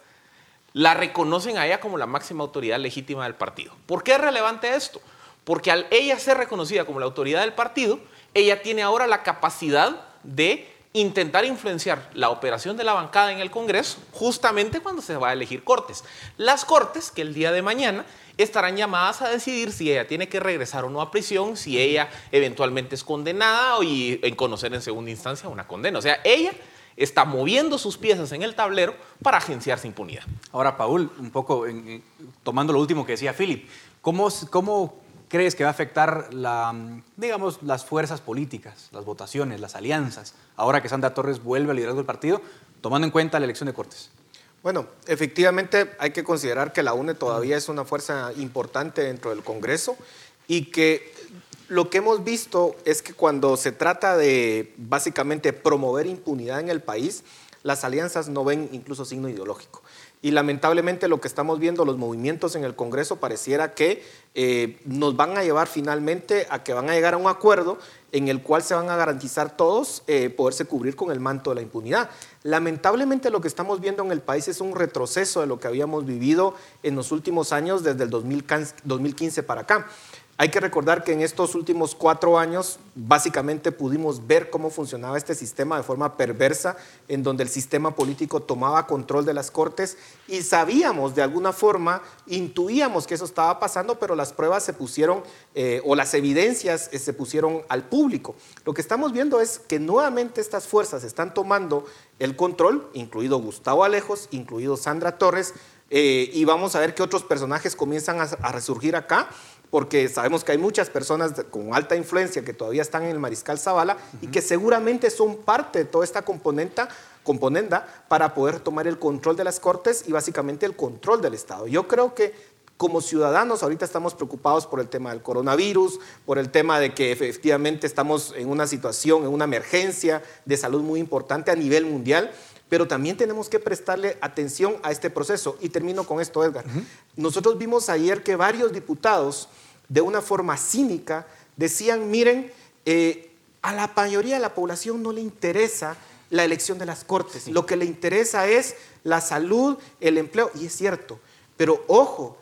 la reconocen a ella como la máxima autoridad legítima del partido. ¿Por qué es relevante esto? Porque al ella ser reconocida como la autoridad del partido, ella tiene ahora la capacidad de intentar influenciar la operación de la bancada en el Congreso justamente cuando se va a elegir cortes. Las cortes que el día de mañana estarán llamadas a decidir si ella tiene que regresar o no a prisión, si ella eventualmente es condenada o y en conocer en segunda instancia una condena. O sea, ella está moviendo sus piezas en el tablero para agenciarse impunidad. Ahora, Paul, un poco tomando lo último que decía Philip, ¿cómo, ¿cómo crees que va a afectar la, digamos, las fuerzas políticas, las votaciones, las alianzas, ahora que Sandra Torres vuelve al liderazgo del partido, tomando en cuenta la elección de Cortes? Bueno, efectivamente hay que considerar que la UNE todavía es una fuerza importante dentro del Congreso y que lo que hemos visto es que cuando se trata de básicamente promover impunidad en el país, las alianzas no ven incluso signo ideológico. Y lamentablemente lo que estamos viendo, los movimientos en el Congreso, pareciera que eh, nos van a llevar finalmente a que van a llegar a un acuerdo en el cual se van a garantizar todos eh, poderse cubrir con el manto de la impunidad. Lamentablemente lo que estamos viendo en el país es un retroceso de lo que habíamos vivido en los últimos años desde el 2015 para acá. Hay que recordar que en estos últimos cuatro años básicamente pudimos ver cómo funcionaba este sistema de forma perversa, en donde el sistema político tomaba control de las cortes y sabíamos de alguna forma, intuíamos que eso estaba pasando, pero las pruebas se pusieron eh, o las evidencias eh, se pusieron al público. Lo que estamos viendo es que nuevamente estas fuerzas están tomando el control, incluido Gustavo Alejos, incluido Sandra Torres, eh, y vamos a ver qué otros personajes comienzan a resurgir acá porque sabemos que hay muchas personas con alta influencia que todavía están en el Mariscal Zavala y que seguramente son parte de toda esta componenta, componenda para poder tomar el control de las Cortes y básicamente el control del Estado. Yo creo que como ciudadanos ahorita estamos preocupados por el tema del coronavirus, por el tema de que efectivamente estamos en una situación, en una emergencia de salud muy importante a nivel mundial, pero también tenemos que prestarle atención a este proceso. Y termino con esto, Edgar. Nosotros vimos ayer que varios diputados, de una forma cínica, decían, miren, eh, a la mayoría de la población no le interesa la elección de las cortes, lo que le interesa es la salud, el empleo, y es cierto, pero ojo,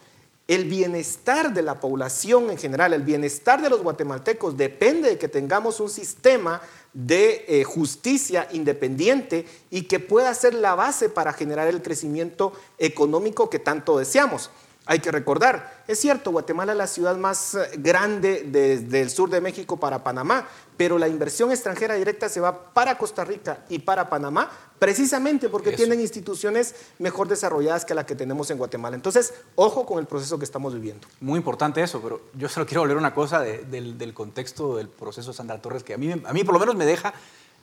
el bienestar de la población en general, el bienestar de los guatemaltecos depende de que tengamos un sistema de eh, justicia independiente y que pueda ser la base para generar el crecimiento económico que tanto deseamos. Hay que recordar, es cierto, Guatemala es la ciudad más eh, grande desde el sur de México para Panamá, pero la inversión extranjera directa se va para Costa Rica y para Panamá precisamente porque tienen instituciones mejor desarrolladas que la que tenemos en Guatemala. Entonces, ojo con el proceso que estamos viviendo. Muy importante eso, pero yo solo quiero volver a una cosa del, contexto del proceso de Sandra Torres que a mí, a mí por lo menos me deja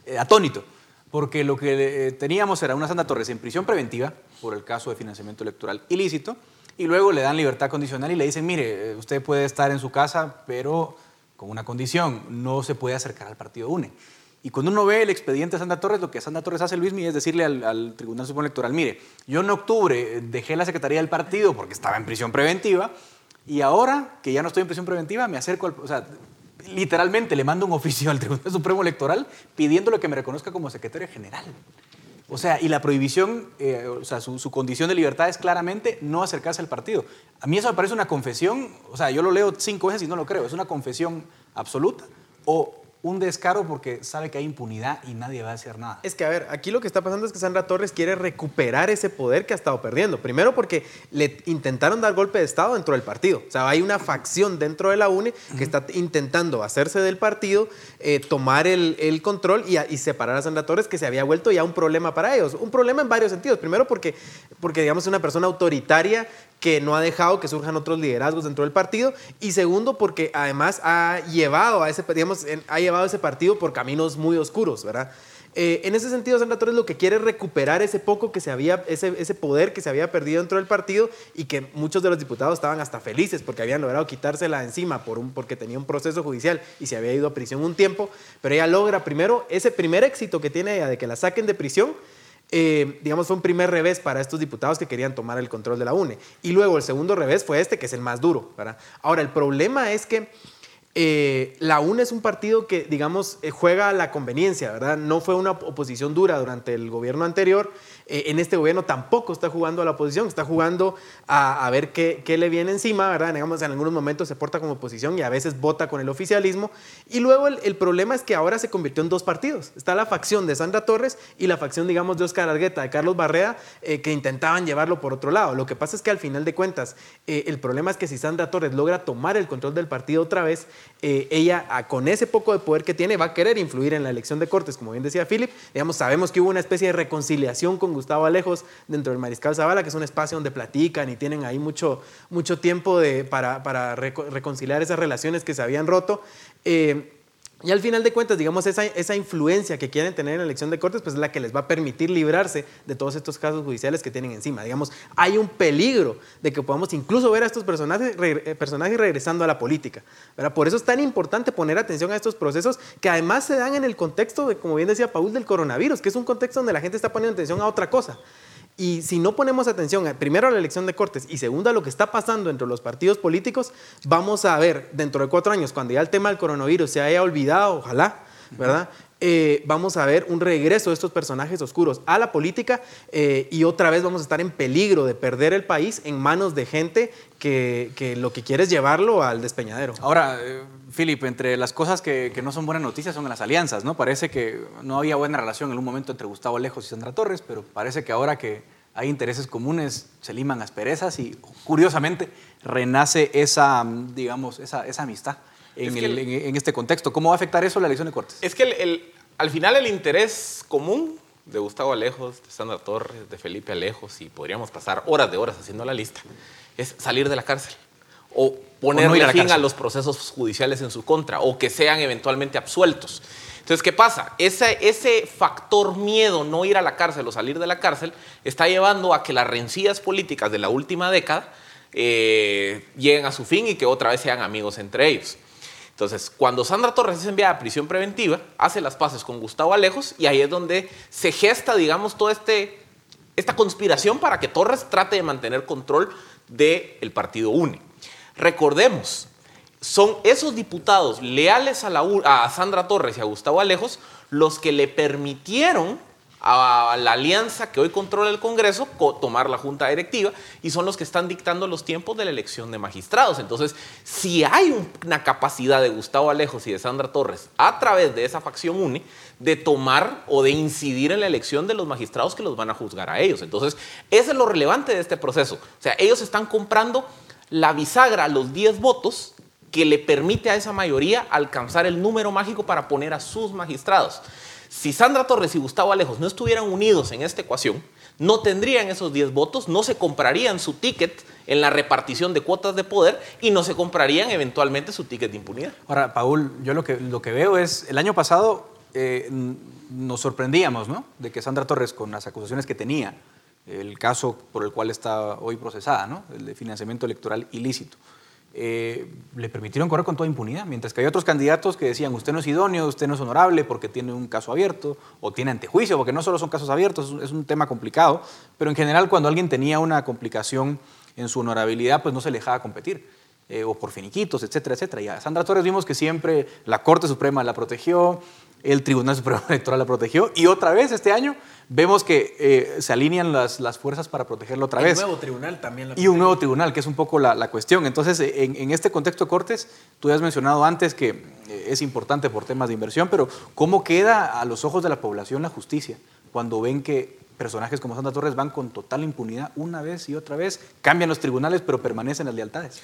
eh, atónito, porque lo que eh, teníamos era una Sandra Torres en prisión preventiva por el caso de financiamiento electoral ilícito, y luego le dan libertad condicional y le dicen, mire, eh, usted puede estar en su casa, pero con una condición, no se puede acercar al partido UNE. Y cuando uno ve el expediente de Sandra Torres, lo que Sandra Torres hace, Luis, es decirle al, Tribunal Supremo Electoral, mire, yo en octubre eh, dejé la Secretaría del Partido porque estaba en prisión preventiva y ahora que ya no estoy en prisión preventiva, me acerco al... literalmente le mando un oficio al Tribunal Supremo Electoral pidiéndole que me reconozca como secretario general. O sea, y la prohibición, eh, o sea, su, condición de libertad es claramente no acercarse al partido. A mí eso me parece una confesión, o sea, yo lo leo cinco veces y no lo creo, es una confesión absoluta o un descaro porque sabe que hay impunidad y nadie va a hacer nada. Es que, a ver, aquí lo que está pasando es que Sandra Torres quiere recuperar ese poder que ha estado perdiendo. Primero porque le intentaron dar golpe de Estado dentro del partido. O sea, hay una facción dentro de la UNE que está intentando hacerse del partido, eh, tomar el, control y, y, separar a Sandra Torres, que se había vuelto ya un problema para ellos. Un problema en varios sentidos. Primero porque, porque digamos, es una persona autoritaria que no ha dejado que surjan otros liderazgos dentro del partido y segundo porque además ha llevado a ese, digamos, ha llevado ese partido por caminos muy oscuros, ¿verdad? Eh, en ese sentido, Sandra Torres lo que quiere es recuperar ese poco que se había, ese, ese, poder que se había perdido dentro del partido y que muchos de los diputados estaban hasta felices porque habían logrado quitársela encima por un, porque tenía un proceso judicial y se había ido a prisión un tiempo, pero ella logra primero ese primer éxito que tiene ella de que la saquen de prisión, eh, digamos, fue un primer revés para estos diputados que querían tomar el control de la UNE. Y luego el segundo revés fue este, que es el más duro. ¿verdad? Ahora, el problema es que eh, la UNE es un partido que, digamos, eh, juega a la conveniencia, ¿verdad? No fue una oposición dura durante el gobierno anterior eh, en este gobierno tampoco está jugando a la oposición, está jugando a, ver qué, le viene encima, ¿verdad? Digamos, en algunos momentos se porta como oposición y a veces vota con el oficialismo. Y luego el, problema es que ahora se convirtió en dos partidos. Está la facción de Sandra Torres y la facción, digamos, de Oscar Argueta, de Carlos Barrea, eh, que intentaban llevarlo por otro lado. Lo que pasa es que al final de cuentas, eh, el problema es que si Sandra Torres logra tomar el control del partido otra vez, ella con ese poco de poder que tiene va a querer influir en la elección de Cortes, como bien decía Philip. Digamos, sabemos que hubo una especie de reconciliación con Gustavo Alejos dentro del Mariscal Zavala, que es un espacio donde platican y tienen ahí mucho, mucho tiempo de, para, para reconciliar esas relaciones que se habían roto. Eh, y al final de cuentas, digamos, esa, esa, influencia que quieren tener en la elección de cortes, pues es la que les va a permitir librarse de todos estos casos judiciales que tienen encima. Digamos, hay un peligro de que podamos incluso ver a estos personajes, eh, personajes regresando a la política. Por eso es tan importante poner atención a estos procesos que además se dan en el contexto, de, como bien decía Paul, del coronavirus, que es un contexto donde la gente está poniendo atención a otra cosa. Y si no ponemos atención, eh, primero a la elección de Cortes y segundo a lo que está pasando entre los partidos políticos, vamos a ver dentro de cuatro años, cuando ya el tema del coronavirus se haya olvidado, ojalá, ¿verdad? Eh, vamos a ver un regreso de estos personajes oscuros a la política eh, y otra vez vamos a estar en peligro de perder el país en manos de gente que, lo que quiere es llevarlo al despeñadero. Ahora, eh, Philip, entre las cosas que, no son buenas noticias son las alianzas, ¿no? Parece que no había buena relación en un momento entre Gustavo Lejos y Sandra Torres, pero parece que ahora que hay intereses comunes se liman asperezas y curiosamente renace esa, digamos, esa amistad en, Es el- el- en- este contexto. ¿Cómo va a afectar eso la elección de Cortes? Es que el- al final el interés común de Gustavo Alejos, de Sandra Torres, de Felipe Alejos, y podríamos pasar horas de horas haciendo la lista, es salir de la cárcel o O no ponerle a la fin a cárcel. los procesos judiciales en su contra o que sean eventualmente absueltos. Entonces, ¿qué pasa? Ese, ese factor miedo, no ir a la cárcel o salir de la cárcel, está llevando a que las rencillas políticas de la última década eh, lleguen a su fin y que otra vez sean amigos entre ellos. Entonces, cuando Sandra Torres es enviada a prisión preventiva, hace las paces con Gustavo Alejos y ahí es donde se gesta, digamos, toda este, esta conspiración para que Torres trate de mantener control del partido UNE. Recordemos, son esos diputados leales a, la, a Sandra Torres y a Gustavo Alejos los que le permitieron a la alianza que hoy controla el Congreso co- tomar la junta directiva y son los que están dictando los tiempos de la elección de magistrados. Entonces, si hay un- una capacidad de Gustavo Alejos y de Sandra Torres a través de esa facción UNE de tomar o de incidir en la elección de los magistrados que los van a juzgar a ellos. Entonces, eso es lo relevante de este proceso. O sea, ellos están comprando la bisagra, los 10 votos que le permite a esa mayoría alcanzar el número mágico para poner a sus magistrados. Si Sandra Torres y Gustavo Alejos no estuvieran unidos en esta ecuación, no tendrían esos 10 votos, no se comprarían su ticket en la repartición de cuotas de poder y no se comprarían eventualmente su ticket de impunidad. Ahora, Paul, yo lo que, lo que veo es, el año pasado eh, nos sorprendíamos, ¿no? De que Sandra Torres, con las acusaciones que tenía, el caso por el cual está hoy procesada, ¿no? El de financiamiento electoral ilícito, eh, le permitieron correr con toda impunidad, mientras que hay otros candidatos que decían, usted no es idóneo, usted no es honorable porque tiene un caso abierto o tiene antejuicio, porque no solo son casos abiertos, es un- tema complicado, pero en general cuando alguien tenía una complicación en su honorabilidad, pues no se le dejaba competir eh, o por finiquitos, etcétera, etcétera. Y a Sandra Torres vimos que siempre la Corte Suprema la protegió, el Tribunal Supremo Electoral la protegió, y otra vez este año vemos que eh, se alinean las, las fuerzas para protegerla otra El vez. nuevo tribunal también lo Y un nuevo tribunal, que es un poco la, la cuestión. Entonces, en, en este contexto de Cortes, tú ya has mencionado antes que eh, es importante por temas de inversión, pero ¿cómo queda a los ojos de la población la justicia cuando ven que personajes como Sandra Torres van con total impunidad una vez y otra vez, cambian los tribunales, pero permanecen las lealtades?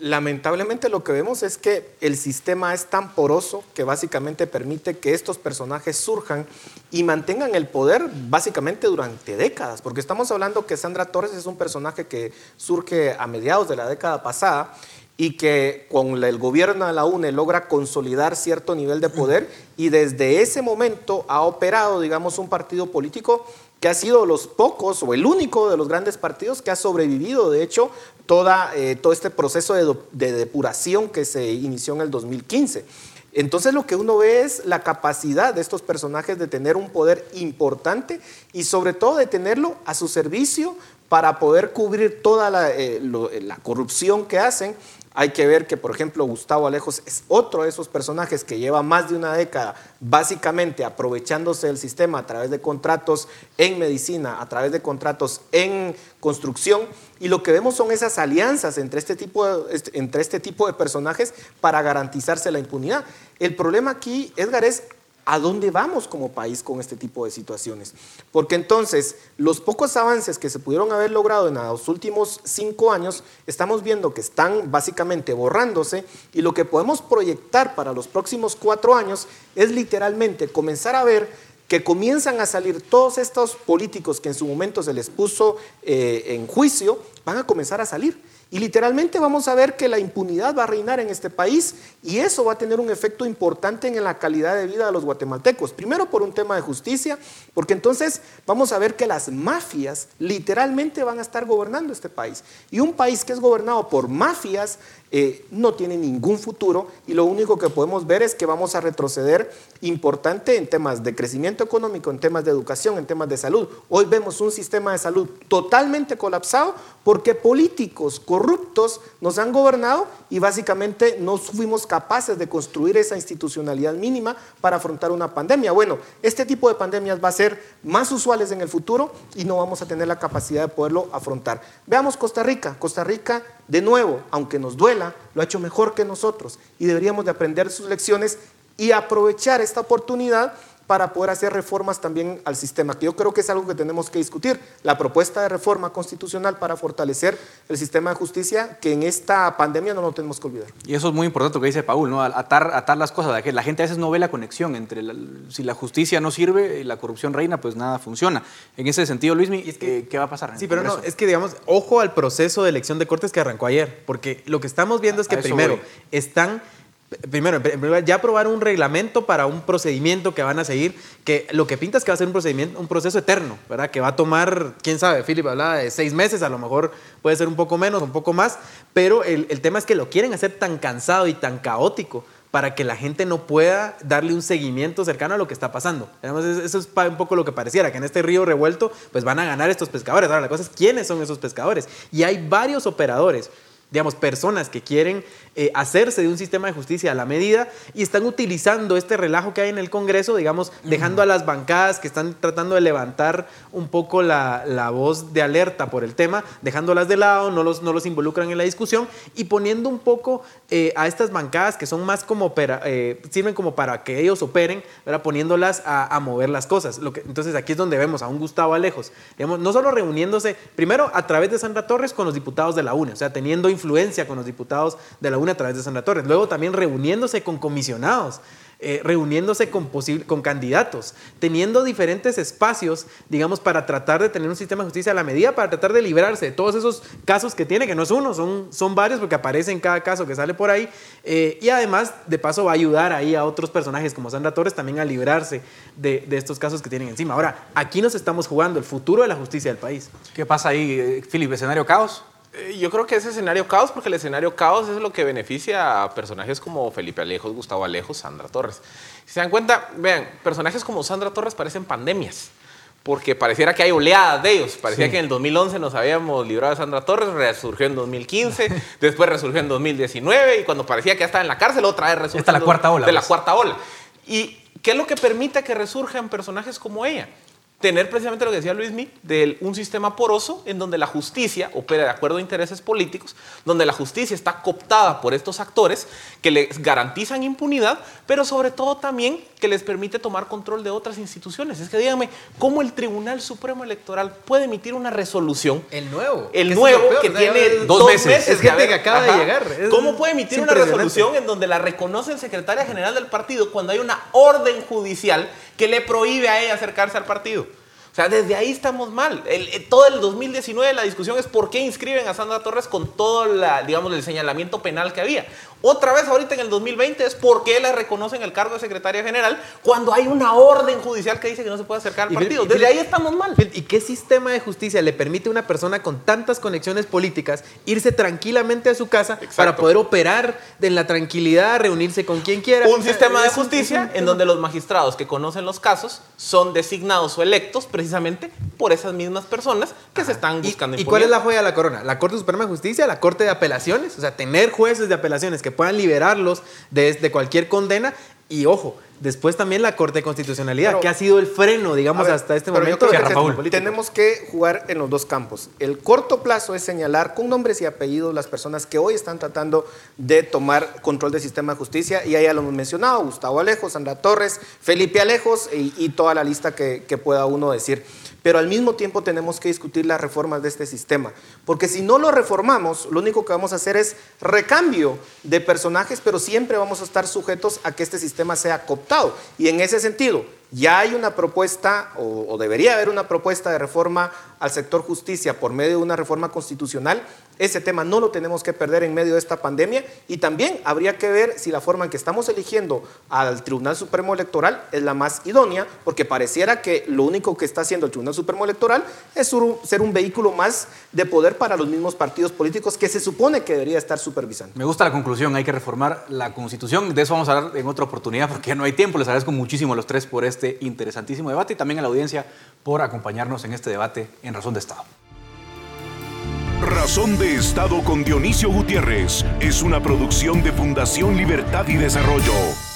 Lamentablemente lo que vemos es que el sistema es tan poroso que básicamente permite que estos personajes surjan y mantengan el poder básicamente durante décadas, porque estamos hablando que Sandra Torres es un personaje que surge a mediados de la década pasada y que con el gobierno de la UNE logra consolidar cierto nivel de poder y desde ese momento ha operado, digamos, un partido político que ha sido los pocos o el único de los grandes partidos que ha sobrevivido, de hecho, toda, eh, todo este proceso de, de depuración que se inició en el 2015. Entonces lo que uno ve es la capacidad de estos personajes de tener un poder importante y sobre todo de tenerlo a su servicio para poder cubrir toda la, eh, eh, la corrupción que hacen. Hay que ver que, por ejemplo, Gustavo Alejos es otro de esos personajes que lleva más de una década básicamente aprovechándose del sistema a través de contratos en medicina, a través de contratos en construcción. Y lo que vemos son esas alianzas entre este tipo de, este- entre este tipo de personajes para garantizarse la impunidad. El problema aquí, Edgar, es ¿A dónde vamos como país con este tipo de situaciones? Porque entonces los pocos avances que se pudieron haber logrado en los últimos cinco años, estamos viendo que están básicamente borrándose y lo que podemos proyectar para los próximos cuatro años es literalmente comenzar a ver que comienzan a salir todos estos políticos que en su momento se les puso eh, en juicio, van a comenzar a salir. Y literalmente vamos a ver que la impunidad va a reinar en este país y eso va a tener un efecto importante en la calidad de vida de los guatemaltecos. Primero por un tema de justicia, porque entonces vamos a ver que las mafias literalmente van a estar gobernando este país. Y un país que es gobernado por mafias eh, no tiene ningún futuro y lo único que podemos ver es que vamos a retroceder importante en temas de crecimiento económico, en temas de educación, en temas de salud. Hoy vemos un sistema de salud totalmente colapsado porque políticos corruptos nos han gobernado y básicamente no fuimos capaces de construir esa institucionalidad mínima para afrontar una pandemia. Bueno, este tipo de pandemias va a ser más usuales en el futuro y no vamos a tener la capacidad de poderlo afrontar. Veamos Costa Rica. Costa Rica, de nuevo, aunque nos duela, lo ha hecho mejor que nosotros. Y deberíamos de aprender sus lecciones y aprovechar esta oportunidad para poder hacer reformas también al sistema, que yo creo que es algo que tenemos que discutir. La propuesta de reforma constitucional para fortalecer el sistema de justicia, que en esta pandemia no lo tenemos que olvidar. Y eso es muy importante lo que dice Paul, ¿no? Atar, atar las cosas. Que la gente a veces no ve la conexión entre si la justicia no sirve y la corrupción reina, pues nada funciona. En ese sentido, Luis, es que, ¿qué va a pasar? sí, pero no, es que digamos, ojo al proceso de elección de cortes que arrancó ayer, porque lo que estamos viendo es que primero están Primero, ya aprobaron un reglamento para un procedimiento que van a seguir, que lo que pinta es que va a ser un procedimiento, un proceso eterno, ¿verdad? Que va a tomar, quién sabe, Philip hablaba de seis meses, a lo mejor puede ser un poco menos, un poco más, pero el, tema es que lo quieren hacer tan cansado y tan caótico para que la gente no pueda darle un seguimiento cercano a lo que está pasando. Eso es un poco lo que pareciera, que en este río revuelto pues van a ganar estos pescadores. Ahora la cosa es quiénes son esos pescadores. Y hay varios operadores digamos, personas que quieren eh, hacerse de un sistema de justicia a la medida y están utilizando este relajo que hay en el Congreso, digamos, dejando a las bancadas que están tratando de levantar un poco la, voz de alerta por el tema, dejándolas de lado, no los, no los involucran en la discusión y poniendo un poco eh, a estas bancadas que son más como, eh, sirven como para que ellos operen, poniéndolas a, mover las cosas. Lo que, entonces aquí es donde vemos a un Gustavo Alejos, digamos, no solo reuniéndose, primero a través de Sandra Torres con los diputados de la UNE, o sea, teniendo influencia con los diputados de la UNE a través de Sandra Torres. Luego también reuniéndose con comisionados. Eh, reuniéndose con, con candidatos, teniendo diferentes espacios, digamos, para tratar de tener un sistema de justicia a la medida, para tratar de librarse de todos esos casos que tiene, que no es uno, son, son varios porque aparece en cada caso que sale por ahí. Eh, y además, de paso, va a ayudar ahí a otros personajes como Sandra Torres también a librarse de, de estos casos que tienen encima. Ahora, aquí nos estamos jugando el futuro de la justicia del país. ¿Qué pasa ahí, Philip? ¿Escenario caos? Eh, yo creo que es escenario caos porque el escenario caos es lo que beneficia a personajes como Felipe Alejos, Gustavo Alejos, Sandra Torres. Si se dan cuenta, vean, personajes como Sandra Torres parecen pandemias porque pareciera que hay oleadas de ellos. Parecía que en el 2011 nos habíamos librado de Sandra Torres, resurgió en 2015, después resurgió en 2019 y cuando parecía que ya estaba en la cárcel otra vez resurgió. Esta la cuarta ola. De la pues. cuarta ola. ¿Y qué es lo que permite que resurjan personajes como ella? Tener precisamente lo que decía Luis Mi, de un sistema poroso en donde la justicia opera de acuerdo a intereses políticos, donde la justicia está cooptada por estos actores que les garantizan impunidad, pero sobre todo también que les permite tomar control de otras instituciones. Es que díganme, ¿cómo el Tribunal Supremo Electoral puede emitir una resolución? El nuevo. El nuevo, que tiene dos, meses. Es gente que acaba de llegar. ¿Cómo puede emitir una resolución en donde la reconoce el secretaria general del partido cuando hay una orden judicial que le prohíbe a ella acercarse al partido? O sea, desde ahí estamos mal. El, todo el 2019 la discusión es por qué inscriben a Sandra Torres con todo la, digamos, el señalamiento penal que había. Otra vez ahorita en el 2020 es por qué le reconocen el cargo de secretaria general cuando hay una orden judicial que dice que no se puede acercar al partido. Desde ahí estamos mal. ¿Y qué sistema de justicia le permite a una persona con tantas conexiones políticas irse tranquilamente a su casa para poder operar en la tranquilidad, reunirse con quien quiera? Un sistema de justicia en donde los magistrados que conocen los casos son designados o electos precisamente por esas mismas personas que se están buscando. ¿Y, ¿Y cuál es la joya de la corona? ¿La Corte Suprema de Justicia? ¿La Corte de Apelaciones? O sea, tener jueces de apelaciones que puedan liberarlos de, de cualquier condena. Y ojo, Después también la Corte de Constitucionalidad, que ha sido el freno, digamos, hasta este momento. tenemos que jugar en los dos campos. El corto plazo es señalar con nombres y apellidos las personas que hoy están tratando de tomar control del sistema de justicia. Y ahí ya lo hemos mencionado, Gustavo Alejos, Sandra Torres, Felipe Alejos y, toda la lista que, que pueda uno decir pero al mismo tiempo tenemos que discutir las reformas de este sistema, porque si no lo reformamos, lo único que vamos a hacer es recambio de personajes, pero siempre vamos a estar sujetos a que este sistema sea cooptado. Y en ese sentido, Ya hay una propuesta, o, debería haber una propuesta de reforma al sector justicia por medio de una reforma constitucional. Ese tema no lo tenemos que perder en medio de esta pandemia y también habría que ver si la forma en que estamos eligiendo al Tribunal Supremo Electoral es la más idónea, porque pareciera que lo único que está haciendo el Tribunal Supremo Electoral es ser un vehículo más de poder para los mismos partidos políticos que se supone que debería estar supervisando. Me gusta la conclusión, hay que reformar la Constitución. De eso vamos a hablar en otra oportunidad porque no hay tiempo. Les agradezco muchísimo a los tres por este interesantísimo debate y también a la audiencia por acompañarnos en este debate en Razón de Estado. Razón de Estado con Dionisio Gutiérrez es una producción de Fundación Libertad y Desarrollo.